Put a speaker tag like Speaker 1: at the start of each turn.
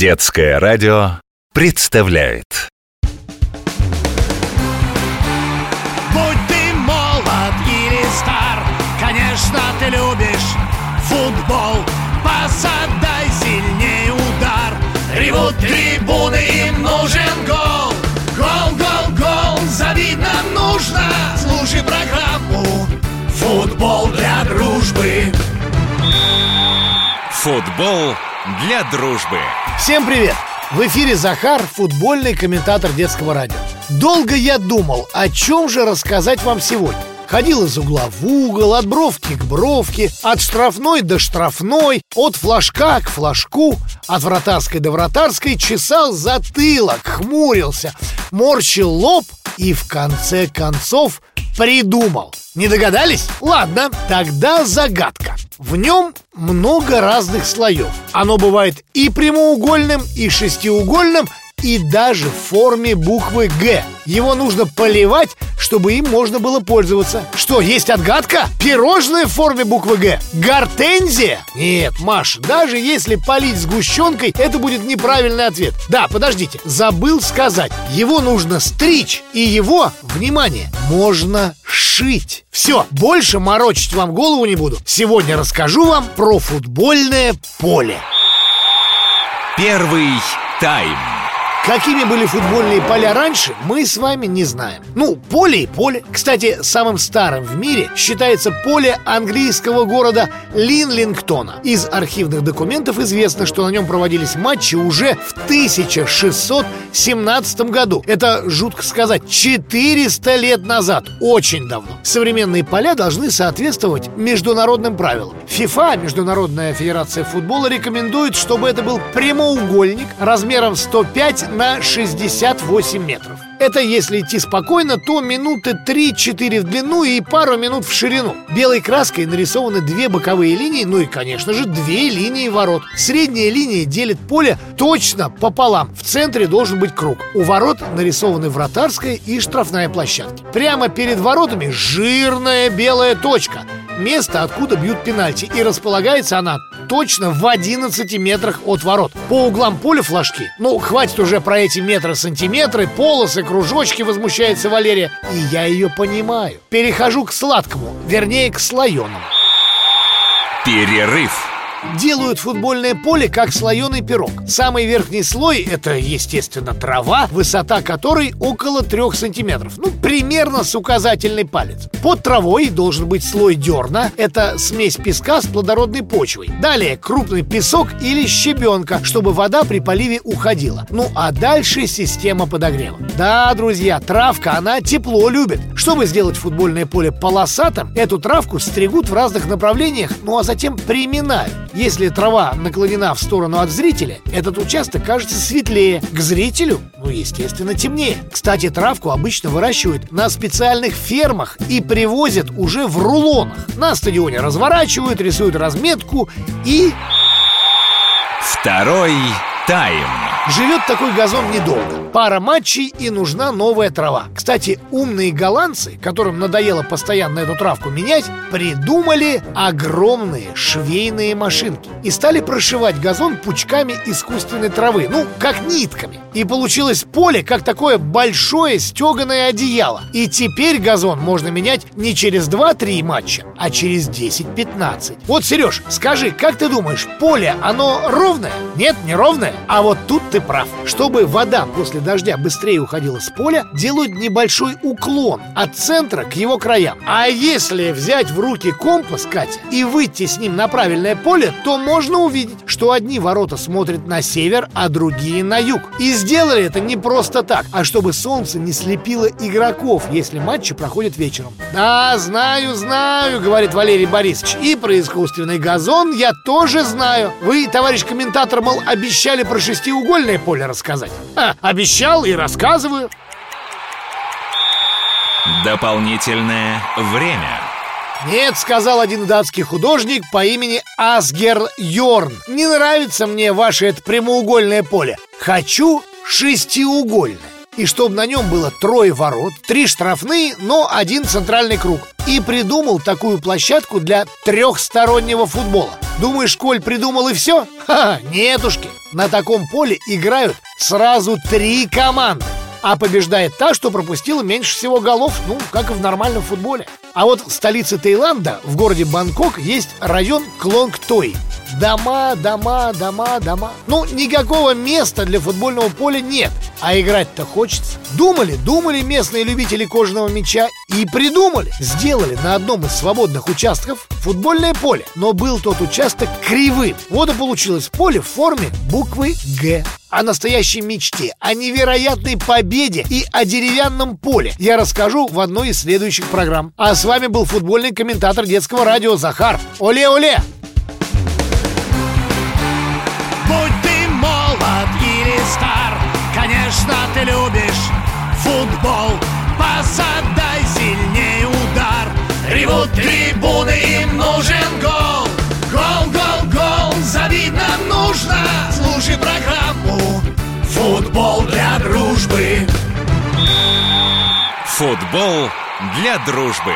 Speaker 1: Детское радио представляет
Speaker 2: Будь ты молод или стар, конечно, ты любишь футбол. Посадай сильнее удар, ревут трибуны, им нужен гол. Гол, гол, гол, забить нужно. Слушай Футбол для дружбы.
Speaker 3: Всем привет! В эфире Захар, футбольный комментатор детского радио. Долго я думал, о чем же рассказать вам сегодня. Ходил из угла в угол, от бровки к бровке, от штрафной до штрафной, от флажка к флажку, от вратарской до вратарской, чесал затылок, хмурился, морщил лоб и в конце концов придумал. Не догадались? Ладно, тогда загадка. В нем много разных слоев. Оно бывает и прямоугольным, и шестиугольным, и даже в форме буквы «Г». Его нужно поливать, чтобы им можно было пользоваться. Что, есть отгадка? Пирожное в форме буквы «Г». Гортензия? Нет, Маш, даже если полить сгущенкой, это будет неправильный ответ. Да, подождите, забыл сказать. Его нужно стричь, и его, внимание, можно шить. Все, больше морочить вам голову не буду. Сегодня расскажу вам про футбольное поле.
Speaker 1: Первый тайм.
Speaker 3: Какими были футбольные поля раньше, мы с вами не знаем. Ну, поле и поле. Кстати, самым старым в мире считается поле английского города Линлингтона. Из архивных документов известно, что на нем проводились матчи уже в 1617 году. Это, жутко сказать, 400 лет назад. Очень давно. Современные поля должны соответствовать международным правилам. ФИФА, Международная федерация футбола, рекомендует, чтобы это был прямоугольник размером 105 на 68 метров. Это если идти спокойно, то минуты 3-4 в длину и пару минут в ширину. Белой краской нарисованы две боковые линии, ну и, конечно же, две линии ворот. Средняя линия делит поле точно пополам. В центре должен быть круг. У ворот нарисованы вратарская и штрафная площадки. Прямо перед воротами жирная белая точка – место, откуда бьют пенальти И располагается она точно в 11 метрах от ворот. По углам поля флажки. Ну, хватит уже про эти метры-сантиметры Полосы, кружочки, возмущается Валерия. И я ее понимаю. Перехожу к сладкому, вернее, к слоеному
Speaker 1: Перерыв.
Speaker 3: Делают футбольное поле как слоеный пирог. Самый верхний слой – это, естественно, трава Высота которой около трех сантиметров. Ну, примерно с указательный палец. Под травой должен быть слой дерна Это смесь песка с плодородной почвой. Далее крупный песок или щебенка Чтобы вода при поливе уходила. Ну, а дальше система подогрева. Да, друзья, травка, она тепло любит. Чтобы сделать футбольное поле полосатым Эту травку стригут в разных направлениях Ну, а затем приминают если трава наклонена в сторону от зрителя, этот участок кажется светлее. К зрителю, ну, естественно, темнее. Кстати, травку обычно выращивают на специальных фермах и привозят уже в рулонах. На стадионе разворачивают, рисуют разметку и...
Speaker 1: Второй тайм.
Speaker 3: Живет такой газон недолго. Пара матчей и нужна новая трава. Кстати, умные голландцы, которым надоело постоянно эту травку менять, придумали огромные швейные машинки и стали прошивать газон пучками искусственной травы, ну, как нитками. И получилось поле, как такое большое стеганое одеяло. И теперь газон можно менять не через 2-3 матча, а через 10-15. Вот, Сереж, скажи, как ты думаешь, поле, оно ровное? Нет, не ровное? А вот тут ты прав. Чтобы вода после дождя быстрее уходила с поля, делают небольшой уклон от центра к его краям. А если взять в руки компас, Катя, и выйти с ним на правильное поле, то можно увидеть, что одни ворота смотрят на север, а другие на юг. И сделали это не просто так, а чтобы солнце не слепило игроков, если матчи проходят вечером. Да, знаю, знаю, говорит Валерий Борисович. И про искусственный газон я тоже знаю. Вы, товарищ комментатор, мол, обещали про шестиугольное поле рассказать. А, обещал и рассказываю.
Speaker 1: Дополнительное время.
Speaker 3: Нет, сказал один датский художник по имени Асгер Йорн. Не нравится мне ваше это прямоугольное поле. Хочу шестиугольное. И чтобы на нем было трое ворот, три штрафные, но один центральный круг. и придумал такую площадку для трехстороннего футбола. Думаешь, Коль придумал и все? Ха, нетушки. На таком поле играют сразу три команды. А побеждает та, что пропустила меньше всего голов, ну, как и в нормальном футболе. А вот в столице Таиланда, в городе Бангкок, есть район Клонгтой. Дома, дома, дома, дома. Ну, никакого места для футбольного поля нет. А играть-то хочется. Думали, думали местные любители кожаного мяча и придумали. Сделали на одном из свободных участков футбольное поле. Но был тот участок кривым. Вот и получилось поле в форме буквы «Г». О настоящей мечте, о невероятной победе и о деревянном поле я расскажу в одной из следующих программ. А с вами был футбольный комментатор детского радио Захар. Оле-оле!
Speaker 2: Будь им нужен гол. Гол, гол, гол, нам нужно. Слушай программу «Футбол для дружбы».
Speaker 1: Футбол для дружбы.